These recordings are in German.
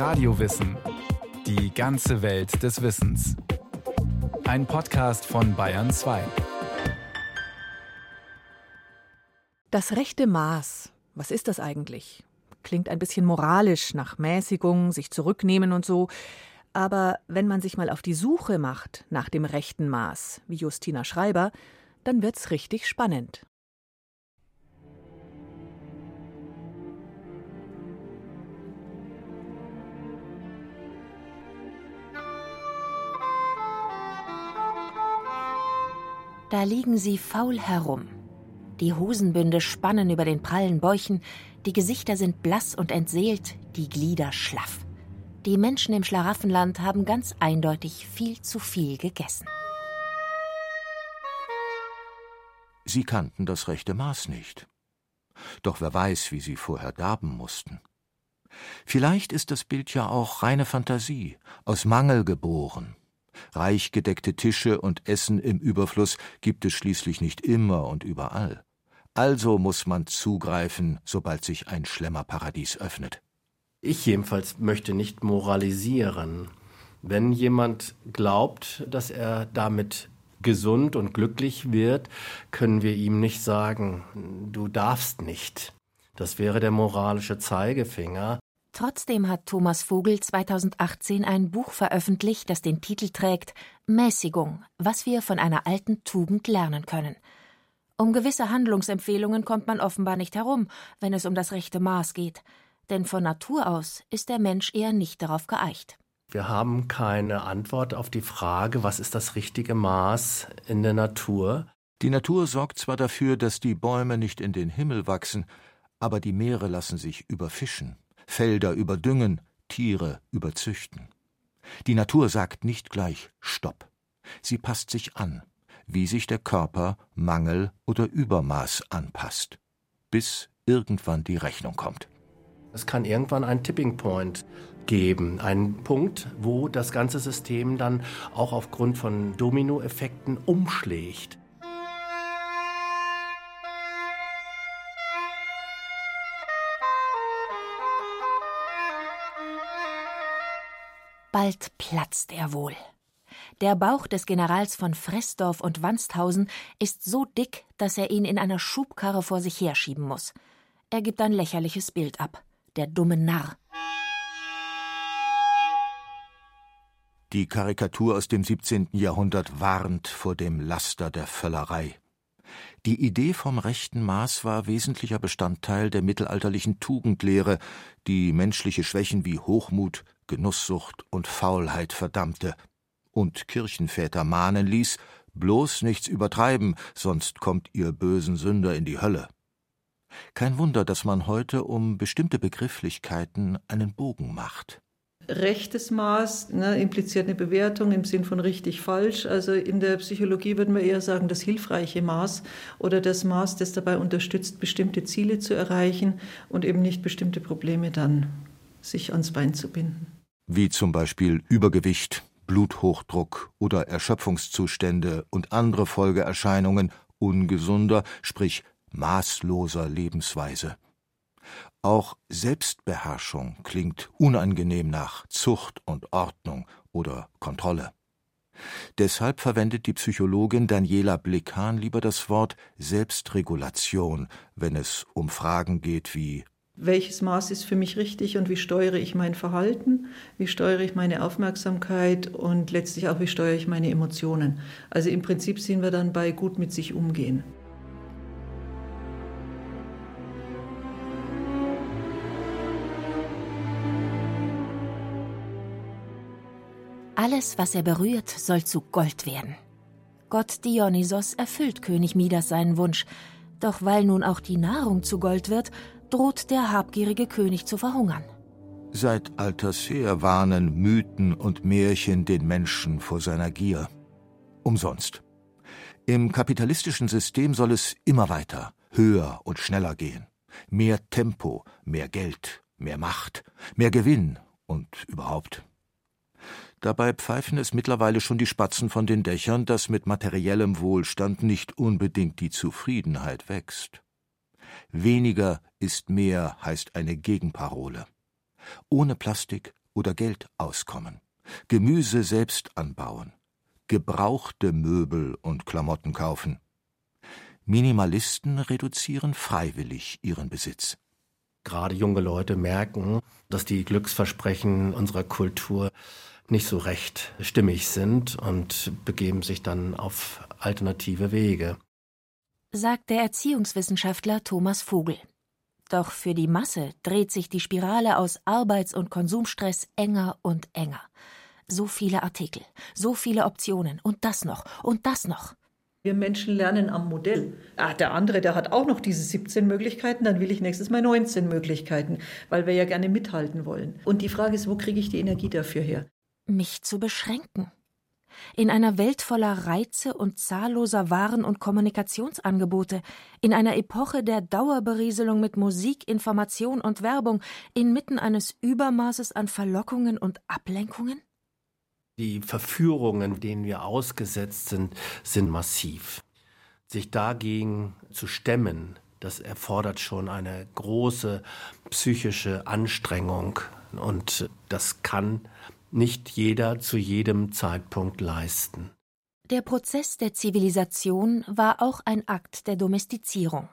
Radiowissen. Die ganze Welt des Wissens. Ein Podcast von Bayern 2. Das rechte Maß. Was ist das eigentlich? Klingt ein bisschen moralisch nach Mäßigung, sich zurücknehmen und so. Aber wenn man sich mal auf die Suche macht nach dem rechten Maß, wie Justina Schreiber, dann wird's richtig spannend. Da liegen sie faul herum. Die Hosenbünde spannen über den prallen Bäuchen, die Gesichter sind blass und entseelt, die Glieder schlaff. Die Menschen im Schlaraffenland haben ganz eindeutig viel zu viel gegessen. Sie kannten das rechte Maß nicht. Doch wer weiß, wie sie vorher darben mussten. Vielleicht ist das Bild ja auch reine Fantasie, aus Mangel geboren, Reich gedeckte Tische und Essen im Überfluss gibt es schließlich nicht immer und überall. Also muss man zugreifen, sobald sich ein Schlemmerparadies öffnet. Ich jedenfalls möchte nicht moralisieren. Wenn jemand glaubt, dass er damit gesund und glücklich wird, können wir ihm nicht sagen, du darfst nicht. Das wäre der moralische Zeigefinger. Trotzdem hat Thomas Vogel 2018 ein Buch veröffentlicht, das den Titel trägt Mäßigung, was wir von einer alten Tugend lernen können. Um gewisse Handlungsempfehlungen kommt man offenbar nicht herum, wenn es um das rechte Maß geht, denn von Natur aus ist der Mensch eher nicht darauf geeicht. Wir haben keine Antwort auf die Frage, was ist das richtige Maß in der Natur. Die Natur sorgt zwar dafür, dass die Bäume nicht in den Himmel wachsen, aber die Meere lassen sich überfischen. Felder überdüngen, Tiere überzüchten. Die Natur sagt nicht gleich Stopp. Sie passt sich an, wie sich der Körper Mangel oder Übermaß anpasst, bis irgendwann die Rechnung kommt. Es kann irgendwann einen Tipping Point geben, einen Punkt, wo das ganze System dann auch aufgrund von Dominoeffekten umschlägt. Bald platzt er wohl. Der Bauch des Generals von Fressdorf und Wansthausen ist so dick, dass er ihn in einer Schubkarre vor sich herschieben muss. Er gibt ein lächerliches Bild ab. Der dumme Narr. Die Karikatur aus dem 17. Jahrhundert warnt vor dem Laster der Völlerei. Die Idee vom rechten Maß war wesentlicher Bestandteil der mittelalterlichen Tugendlehre, die menschliche Schwächen wie Hochmut, Genusssucht und Faulheit verdammte und Kirchenväter mahnen ließ, bloß nichts übertreiben, sonst kommt ihr bösen Sünder in die Hölle. Kein Wunder, dass man heute um bestimmte Begrifflichkeiten einen Bogen macht. Rechtes Maß ne, impliziert eine Bewertung im Sinn von richtig falsch. Also in der Psychologie würden wir eher sagen, das hilfreiche Maß oder das Maß, das dabei unterstützt, bestimmte Ziele zu erreichen und eben nicht bestimmte Probleme dann sich ans Bein zu binden wie zum Beispiel Übergewicht, Bluthochdruck oder Erschöpfungszustände und andere Folgeerscheinungen ungesunder, sprich maßloser Lebensweise. Auch Selbstbeherrschung klingt unangenehm nach Zucht und Ordnung oder Kontrolle. Deshalb verwendet die Psychologin Daniela Blickhahn lieber das Wort Selbstregulation, wenn es um Fragen geht wie welches Maß ist für mich richtig und wie steuere ich mein Verhalten, wie steuere ich meine Aufmerksamkeit und letztlich auch, wie steuere ich meine Emotionen. Also im Prinzip sind wir dann bei gut mit sich umgehen. Alles, was er berührt, soll zu Gold werden. Gott Dionysos erfüllt König Midas seinen Wunsch, doch weil nun auch die Nahrung zu Gold wird, droht der habgierige König zu verhungern. Seit alters her warnen Mythen und Märchen den Menschen vor seiner Gier. Umsonst. Im kapitalistischen System soll es immer weiter, höher und schneller gehen. Mehr Tempo, mehr Geld, mehr Macht, mehr Gewinn und überhaupt. Dabei pfeifen es mittlerweile schon die Spatzen von den Dächern, dass mit materiellem Wohlstand nicht unbedingt die Zufriedenheit wächst. Weniger ist mehr heißt eine Gegenparole. Ohne Plastik oder Geld auskommen, Gemüse selbst anbauen, gebrauchte Möbel und Klamotten kaufen. Minimalisten reduzieren freiwillig ihren Besitz. Gerade junge Leute merken, dass die Glücksversprechen unserer Kultur nicht so recht stimmig sind und begeben sich dann auf alternative Wege. Sagt der Erziehungswissenschaftler Thomas Vogel. Doch für die Masse dreht sich die Spirale aus Arbeits- und Konsumstress enger und enger. So viele Artikel, so viele Optionen und das noch und das noch. Wir Menschen lernen am Modell. Ah, der andere, der hat auch noch diese 17 Möglichkeiten, dann will ich nächstes Mal 19 Möglichkeiten, weil wir ja gerne mithalten wollen. Und die Frage ist, wo kriege ich die Energie dafür her? Mich zu beschränken. In einer Welt voller Reize und zahlloser Waren- und Kommunikationsangebote, in einer Epoche der Dauerberieselung mit Musik, Information und Werbung, inmitten eines Übermaßes an Verlockungen und Ablenkungen? Die Verführungen, denen wir ausgesetzt sind, sind massiv. Sich dagegen zu stemmen, das erfordert schon eine große psychische Anstrengung und das kann nicht jeder zu jedem Zeitpunkt leisten. Der Prozess der Zivilisation war auch ein Akt der Domestizierung.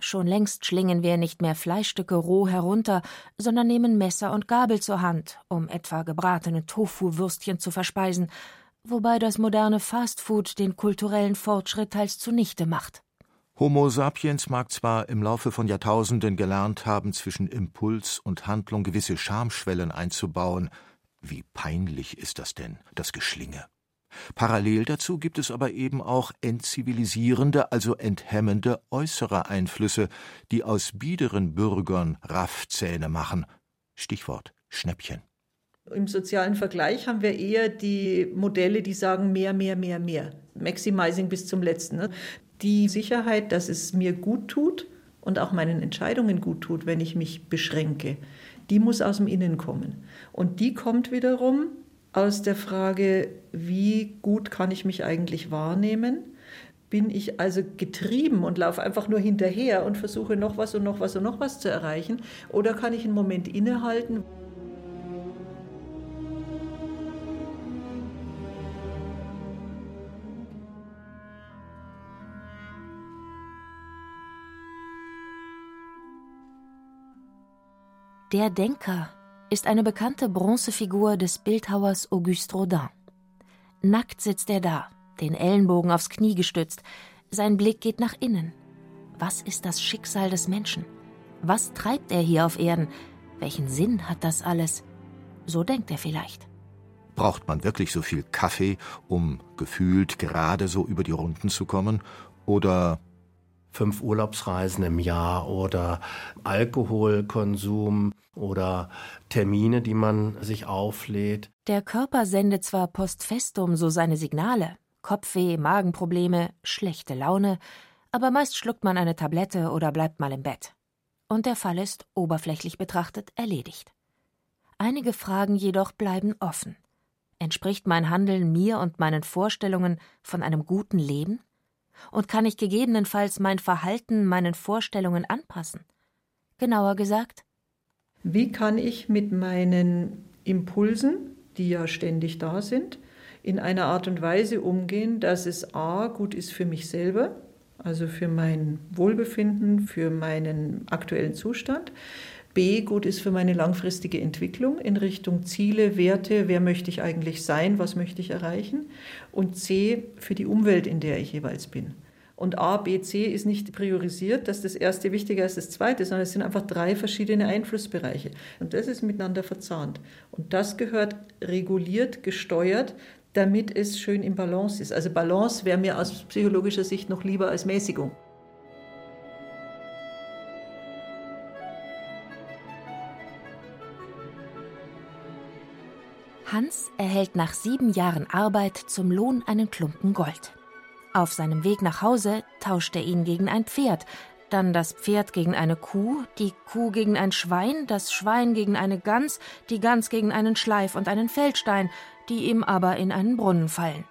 Schon längst schlingen wir nicht mehr Fleischstücke roh herunter, sondern nehmen Messer und Gabel zur Hand, um etwa gebratene Tofu-Würstchen zu verspeisen, wobei das moderne Fastfood den kulturellen Fortschritt teils zunichte macht. Homo sapiens mag zwar im Laufe von Jahrtausenden gelernt haben, zwischen Impuls und Handlung gewisse Schamschwellen einzubauen. Wie peinlich ist das denn, das Geschlinge? Parallel dazu gibt es aber eben auch entzivilisierende, also enthemmende äußere Einflüsse, die aus biederen Bürgern Raffzähne machen. Stichwort Schnäppchen. Im sozialen Vergleich haben wir eher die Modelle, die sagen mehr, mehr, mehr, mehr. Maximizing bis zum letzten. Ne? Die Sicherheit, dass es mir gut tut und auch meinen Entscheidungen gut tut, wenn ich mich beschränke, die muss aus dem Innen kommen. Und die kommt wiederum aus der Frage, wie gut kann ich mich eigentlich wahrnehmen? Bin ich also getrieben und laufe einfach nur hinterher und versuche noch was und noch was und noch was zu erreichen? Oder kann ich einen Moment innehalten? Der Denker ist eine bekannte Bronzefigur des Bildhauers Auguste Rodin. Nackt sitzt er da, den Ellenbogen aufs Knie gestützt. Sein Blick geht nach innen. Was ist das Schicksal des Menschen? Was treibt er hier auf Erden? Welchen Sinn hat das alles? So denkt er vielleicht. Braucht man wirklich so viel Kaffee, um gefühlt gerade so über die Runden zu kommen? Oder fünf Urlaubsreisen im Jahr oder Alkoholkonsum oder Termine, die man sich auflädt. Der Körper sendet zwar post festum so seine Signale, Kopfweh, Magenprobleme, schlechte Laune, aber meist schluckt man eine Tablette oder bleibt mal im Bett. Und der Fall ist, oberflächlich betrachtet, erledigt. Einige Fragen jedoch bleiben offen. Entspricht mein Handeln mir und meinen Vorstellungen von einem guten Leben? Und kann ich gegebenenfalls mein Verhalten meinen Vorstellungen anpassen? Genauer gesagt, wie kann ich mit meinen Impulsen, die ja ständig da sind, in einer Art und Weise umgehen, dass es a gut ist für mich selber, also für mein Wohlbefinden, für meinen aktuellen Zustand, B gut ist für meine langfristige Entwicklung in Richtung Ziele, Werte, wer möchte ich eigentlich sein, was möchte ich erreichen und C für die Umwelt, in der ich jeweils bin. Und A, B, C ist nicht priorisiert, dass das erste wichtiger ist als das zweite, sondern es sind einfach drei verschiedene Einflussbereiche. Und das ist miteinander verzahnt. Und das gehört reguliert, gesteuert, damit es schön im Balance ist. Also Balance wäre mir aus psychologischer Sicht noch lieber als Mäßigung. Hans erhält nach sieben Jahren Arbeit zum Lohn einen Klumpen Gold. Auf seinem Weg nach Hause tauscht er ihn gegen ein Pferd, dann das Pferd gegen eine Kuh, die Kuh gegen ein Schwein, das Schwein gegen eine Gans, die Gans gegen einen Schleif und einen Feldstein, die ihm aber in einen Brunnen fallen.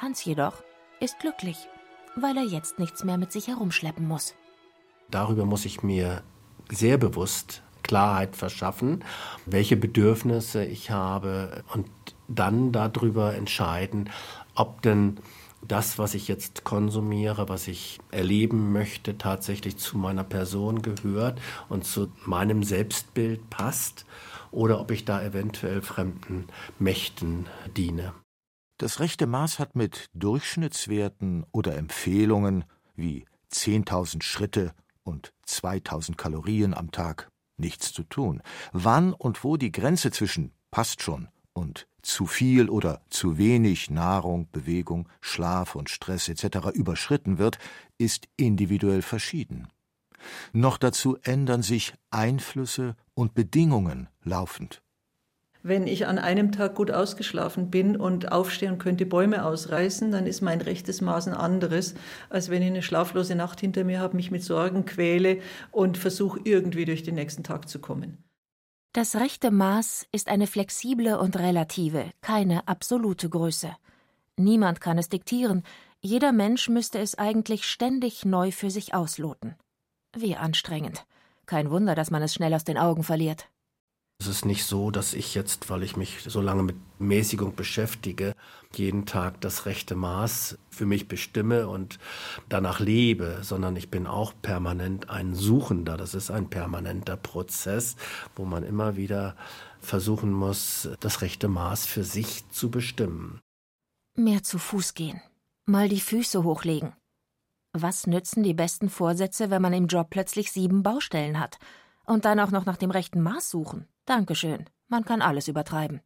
Hans jedoch ist glücklich, weil er jetzt nichts mehr mit sich herumschleppen muss. Darüber muss ich mir sehr bewusst Klarheit verschaffen, welche Bedürfnisse ich habe und dann darüber entscheiden, ob denn das, was ich jetzt konsumiere, was ich erleben möchte, tatsächlich zu meiner Person gehört und zu meinem Selbstbild passt oder ob ich da eventuell fremden Mächten diene. Das rechte Maß hat mit Durchschnittswerten oder Empfehlungen wie 10.000 Schritte und 2.000 Kalorien am Tag nichts zu tun. Wann und wo die Grenze zwischen passt schon und zu viel oder zu wenig Nahrung, Bewegung, Schlaf und Stress etc. überschritten wird, ist individuell verschieden. Noch dazu ändern sich Einflüsse und Bedingungen laufend. Wenn ich an einem Tag gut ausgeschlafen bin und aufstehe und könnte Bäume ausreißen, dann ist mein rechtes Maß ein anderes, als wenn ich eine schlaflose Nacht hinter mir habe, mich mit Sorgen quäle und versuche irgendwie durch den nächsten Tag zu kommen. Das rechte Maß ist eine flexible und relative, keine absolute Größe. Niemand kann es diktieren, jeder Mensch müsste es eigentlich ständig neu für sich ausloten. Wie anstrengend. Kein Wunder, dass man es schnell aus den Augen verliert. Es ist nicht so, dass ich jetzt, weil ich mich so lange mit Mäßigung beschäftige, jeden Tag das rechte Maß für mich bestimme und danach lebe, sondern ich bin auch permanent ein Suchender. Das ist ein permanenter Prozess, wo man immer wieder versuchen muss, das rechte Maß für sich zu bestimmen. Mehr zu Fuß gehen, mal die Füße hochlegen. Was nützen die besten Vorsätze, wenn man im Job plötzlich sieben Baustellen hat? Und dann auch noch nach dem rechten Maß suchen? Dankeschön. Man kann alles übertreiben.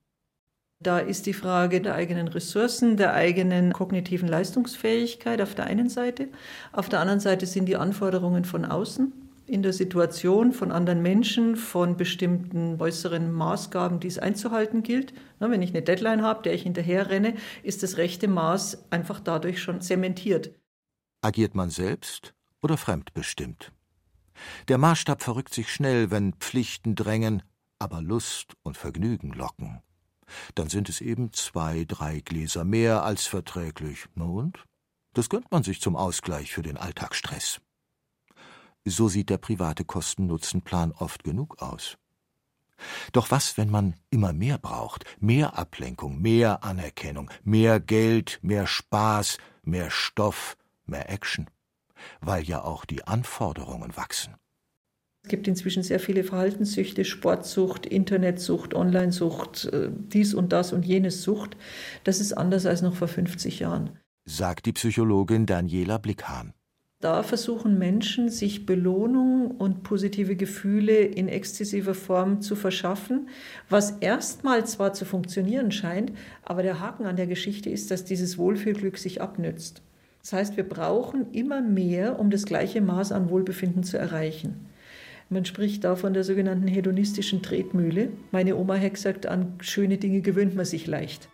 Da ist die Frage der eigenen Ressourcen, der eigenen kognitiven Leistungsfähigkeit auf der einen Seite. Auf der anderen Seite sind die Anforderungen von außen in der Situation von anderen Menschen, von bestimmten äußeren Maßgaben, die es einzuhalten gilt. wenn ich eine Deadline habe, der ich hinterher renne, ist das rechte Maß einfach dadurch schon zementiert. Agiert man selbst oder fremdbestimmt? Der Maßstab verrückt sich schnell, wenn Pflichten drängen, aber Lust und Vergnügen locken. Dann sind es eben zwei, drei Gläser mehr als verträglich. Und? Das gönnt man sich zum Ausgleich für den Alltagsstress. So sieht der private Kosten-Nutzen-Plan oft genug aus. Doch was, wenn man immer mehr braucht? Mehr Ablenkung, mehr Anerkennung, mehr Geld, mehr Spaß, mehr Stoff, mehr Action? Weil ja auch die Anforderungen wachsen. Es gibt inzwischen sehr viele Verhaltenssüchte, Sportsucht, Internetsucht, Onlinesucht, äh, dies und das und jenes Sucht. Das ist anders als noch vor 50 Jahren. Sagt die Psychologin Daniela Blickhahn. Da versuchen Menschen, sich Belohnung und positive Gefühle in exzessiver Form zu verschaffen, was erstmal zwar zu funktionieren scheint, aber der Haken an der Geschichte ist, dass dieses Wohlfühlglück sich abnützt. Das heißt, wir brauchen immer mehr, um das gleiche Maß an Wohlbefinden zu erreichen. Man spricht da von der sogenannten hedonistischen Tretmühle. Meine Oma hat gesagt, an schöne Dinge gewöhnt man sich leicht.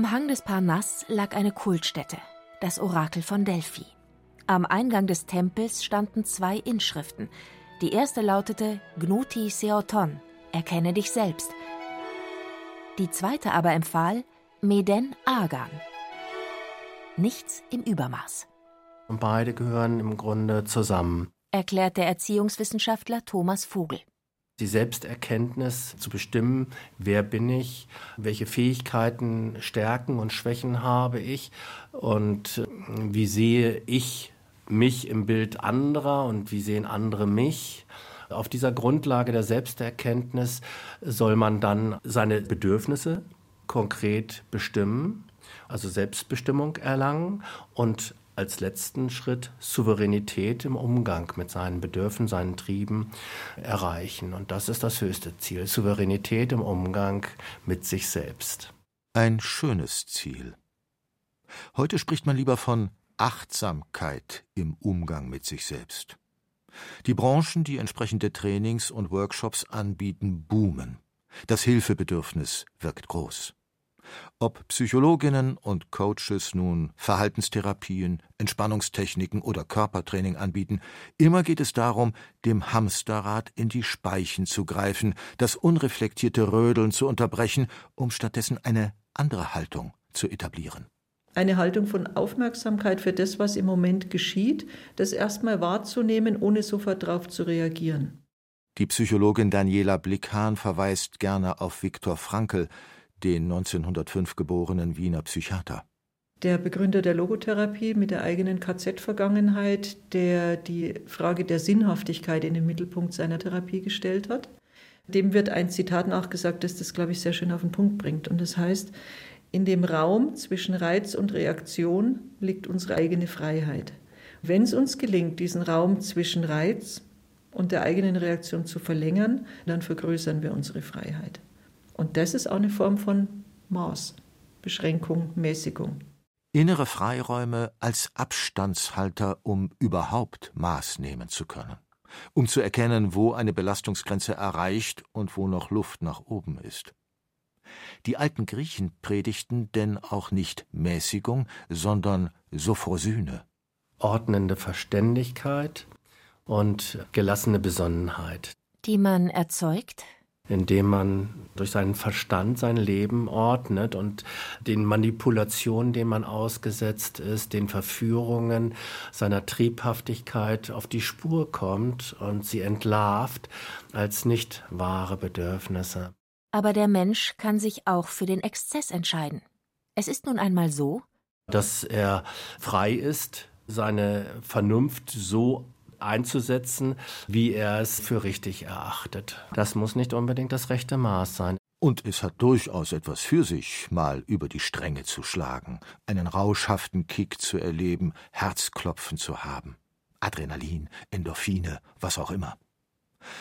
Am Hang des Parnass lag eine Kultstätte, das Orakel von Delphi. Am Eingang des Tempels standen zwei Inschriften. Die erste lautete Gnuti Seoton, erkenne dich selbst. Die zweite aber empfahl Meden Agan. Nichts im Übermaß. Und beide gehören im Grunde zusammen, erklärt der Erziehungswissenschaftler Thomas Vogel die Selbsterkenntnis zu bestimmen, wer bin ich, welche Fähigkeiten, Stärken und Schwächen habe ich und äh, wie sehe ich mich im Bild anderer und wie sehen andere mich. Auf dieser Grundlage der Selbsterkenntnis soll man dann seine Bedürfnisse konkret bestimmen, also Selbstbestimmung erlangen und als letzten Schritt Souveränität im Umgang mit seinen Bedürfnissen, seinen Trieben erreichen. Und das ist das höchste Ziel, Souveränität im Umgang mit sich selbst. Ein schönes Ziel. Heute spricht man lieber von Achtsamkeit im Umgang mit sich selbst. Die Branchen, die entsprechende Trainings und Workshops anbieten, boomen. Das Hilfebedürfnis wirkt groß. Ob Psychologinnen und Coaches nun Verhaltenstherapien, Entspannungstechniken oder Körpertraining anbieten, immer geht es darum, dem Hamsterrad in die Speichen zu greifen, das unreflektierte Rödeln zu unterbrechen, um stattdessen eine andere Haltung zu etablieren. Eine Haltung von Aufmerksamkeit für das, was im Moment geschieht, das erstmal wahrzunehmen, ohne sofort darauf zu reagieren. Die Psychologin Daniela Blickhahn verweist gerne auf Viktor Frankl, den 1905 geborenen Wiener Psychiater. Der Begründer der Logotherapie mit der eigenen KZ-Vergangenheit, der die Frage der Sinnhaftigkeit in den Mittelpunkt seiner Therapie gestellt hat. Dem wird ein Zitat nachgesagt, das das, glaube ich, sehr schön auf den Punkt bringt. Und das heißt, in dem Raum zwischen Reiz und Reaktion liegt unsere eigene Freiheit. Wenn es uns gelingt, diesen Raum zwischen Reiz und der eigenen Reaktion zu verlängern, dann vergrößern wir unsere Freiheit. Und das ist auch eine Form von Maß, Beschränkung, Mäßigung. Innere Freiräume als Abstandshalter, um überhaupt Maß nehmen zu können. Um zu erkennen, wo eine Belastungsgrenze erreicht und wo noch Luft nach oben ist. Die alten Griechen predigten denn auch nicht Mäßigung, sondern Sophrosyne. Ordnende Verständigkeit und gelassene Besonnenheit. Die man erzeugt? Indem man durch seinen Verstand sein Leben ordnet und den Manipulationen, denen man ausgesetzt ist, den Verführungen seiner Triebhaftigkeit auf die Spur kommt und sie entlarvt als nicht wahre Bedürfnisse. Aber der Mensch kann sich auch für den Exzess entscheiden. Es ist nun einmal so, dass er frei ist, seine Vernunft so einzusetzen, wie er es für richtig erachtet. Das muss nicht unbedingt das rechte Maß sein. Und es hat durchaus etwas für sich, mal über die Stränge zu schlagen, einen rauschhaften Kick zu erleben, Herzklopfen zu haben. Adrenalin, Endorphine, was auch immer.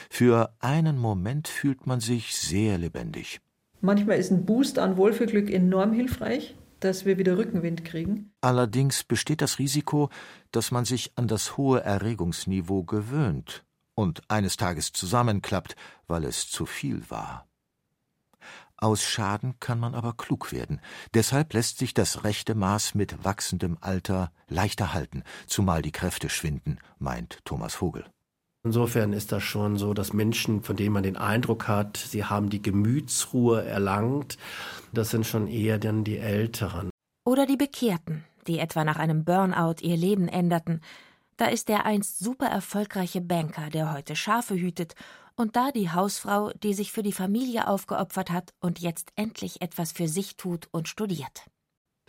Für einen Moment fühlt man sich sehr lebendig. Manchmal ist ein Boost an Wohlfühlglück enorm hilfreich dass wir wieder Rückenwind kriegen. Allerdings besteht das Risiko, dass man sich an das hohe Erregungsniveau gewöhnt und eines Tages zusammenklappt, weil es zu viel war. Aus Schaden kann man aber klug werden. Deshalb lässt sich das rechte Maß mit wachsendem Alter leichter halten, zumal die Kräfte schwinden, meint Thomas Vogel. Insofern ist das schon so, dass Menschen, von denen man den Eindruck hat, sie haben die Gemütsruhe erlangt, das sind schon eher dann die Älteren. Oder die Bekehrten, die etwa nach einem Burnout ihr Leben änderten. Da ist der einst super erfolgreiche Banker, der heute Schafe hütet, und da die Hausfrau, die sich für die Familie aufgeopfert hat und jetzt endlich etwas für sich tut und studiert.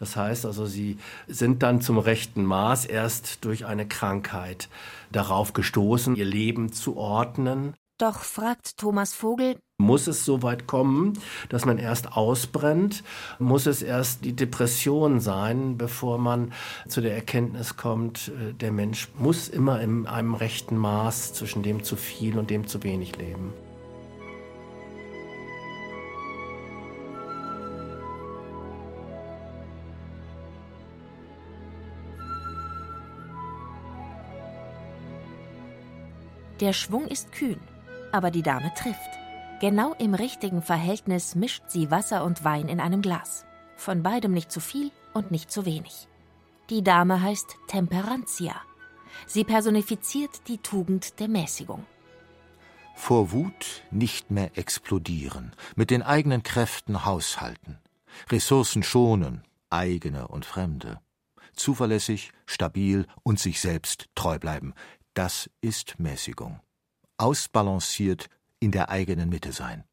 Das heißt also, sie sind dann zum rechten Maß erst durch eine Krankheit darauf gestoßen, ihr Leben zu ordnen. Doch fragt Thomas Vogel, muss es so weit kommen, dass man erst ausbrennt? Muss es erst die Depression sein, bevor man zu der Erkenntnis kommt, äh, der Mensch muss immer in einem rechten Maß zwischen dem zu viel und dem zu wenig leben? Der Schwung ist kühn, aber die Dame trifft. Genau im richtigen Verhältnis mischt sie Wasser und Wein in einem Glas. Von beidem nicht zu viel und nicht zu wenig. Die Dame heißt Temperantia. Sie personifiziert die Tugend der Mäßigung. Vor Wut nicht mehr explodieren, mit den eigenen Kräften haushalten, Ressourcen schonen, eigene und fremde, zuverlässig, stabil und sich selbst treu bleiben, das ist Mäßigung. Ausbalanciert in der eigenen Mitte sein.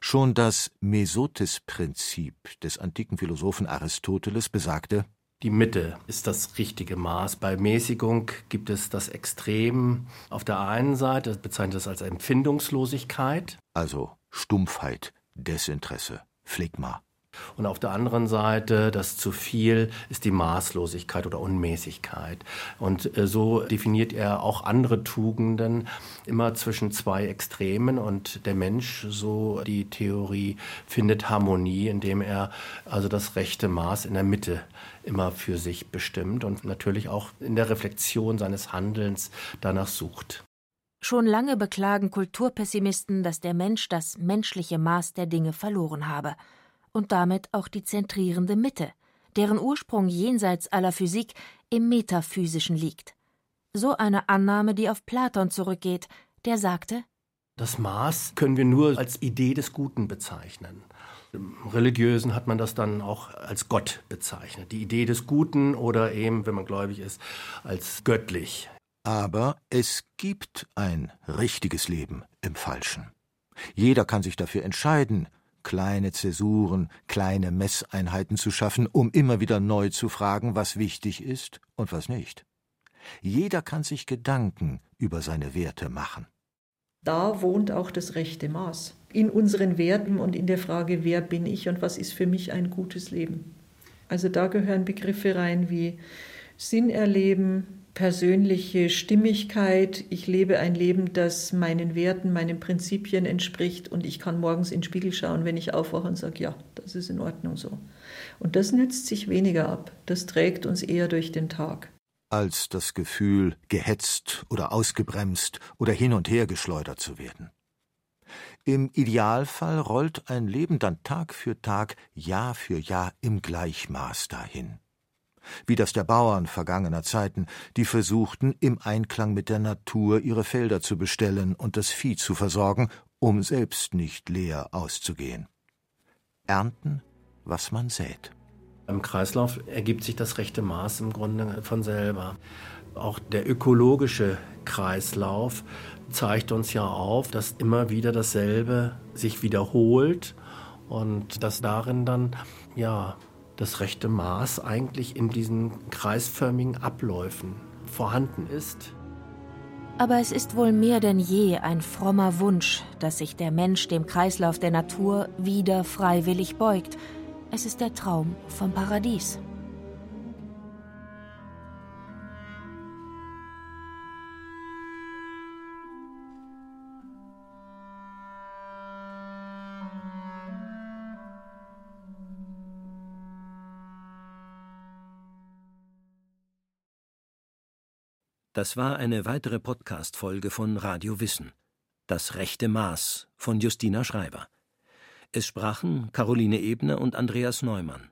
Schon das Mesotis-Prinzip des antiken Philosophen Aristoteles besagte, die Mitte ist das richtige Maß. Bei Mäßigung gibt es das Extrem auf der einen Seite, das bezeichnet es als Empfindungslosigkeit. Also Stumpfheit, Desinteresse, Phlegma. Und auf der anderen Seite, das zu viel ist die Maßlosigkeit oder Unmäßigkeit. Und äh, so definiert er auch andere Tugenden immer zwischen zwei Extremen. Und der Mensch, so die Theorie, findet Harmonie, indem er also das rechte Maß in der Mitte immer für sich bestimmt und natürlich auch in der Reflexion seines Handelns danach sucht. Schon lange beklagen Kulturpessimisten, dass der Mensch das menschliche Maß der Dinge verloren habe und damit auch die zentrierende Mitte, deren Ursprung jenseits aller Physik im Metaphysischen liegt. So eine Annahme, die auf Platon zurückgeht, der sagte Das Maß können wir nur als Idee des Guten bezeichnen. Im Religiösen hat man das dann auch als Gott bezeichnet. Die Idee des Guten oder eben, wenn man gläubig ist, als göttlich. Aber es gibt ein richtiges Leben im Falschen. Jeder kann sich dafür entscheiden, kleine Zäsuren, kleine Messeinheiten zu schaffen, um immer wieder neu zu fragen, was wichtig ist und was nicht. Jeder kann sich Gedanken über seine Werte machen. Da wohnt auch das rechte Maß. In unseren Werten und in der Frage, wer bin ich und was ist für mich ein gutes Leben. Also da gehören Begriffe rein wie Sinn erleben, persönliche Stimmigkeit. Ich lebe ein Leben, das meinen Werten, meinen Prinzipien entspricht und ich kann morgens in den Spiegel schauen, wenn ich aufwache und sage, ja, das ist in Ordnung so. Und das nützt sich weniger ab. Das trägt uns eher durch den Tag als das Gefühl, gehetzt oder ausgebremst oder hin und her geschleudert zu werden. Im Idealfall rollt ein Leben dann Tag für Tag, Jahr für Jahr im Gleichmaß dahin. Wie das der Bauern vergangener Zeiten, die versuchten, im Einklang mit der Natur ihre Felder zu bestellen und das Vieh zu versorgen, um selbst nicht leer auszugehen. Ernten, was man sät. Im Kreislauf ergibt sich das rechte Maß im Grunde von selber. Auch der ökologische Kreislauf zeigt uns ja auf, dass immer wieder dasselbe sich wiederholt und dass darin dann ja das rechte Maß eigentlich in diesen kreisförmigen Abläufen vorhanden ist. Aber es ist wohl mehr denn je ein frommer Wunsch, dass sich der Mensch dem Kreislauf der Natur wieder freiwillig beugt es ist der Traum vom Paradies. Das war eine weitere Podcast-Folge von Radio Wissen. Das rechte Maß von Justina Schreiber. Es sprachen Caroline Ebner und Andreas Neumann.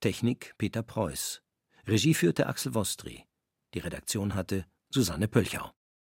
Technik Peter Preuß. Regie führte Axel Wostri. Die Redaktion hatte Susanne Pölchau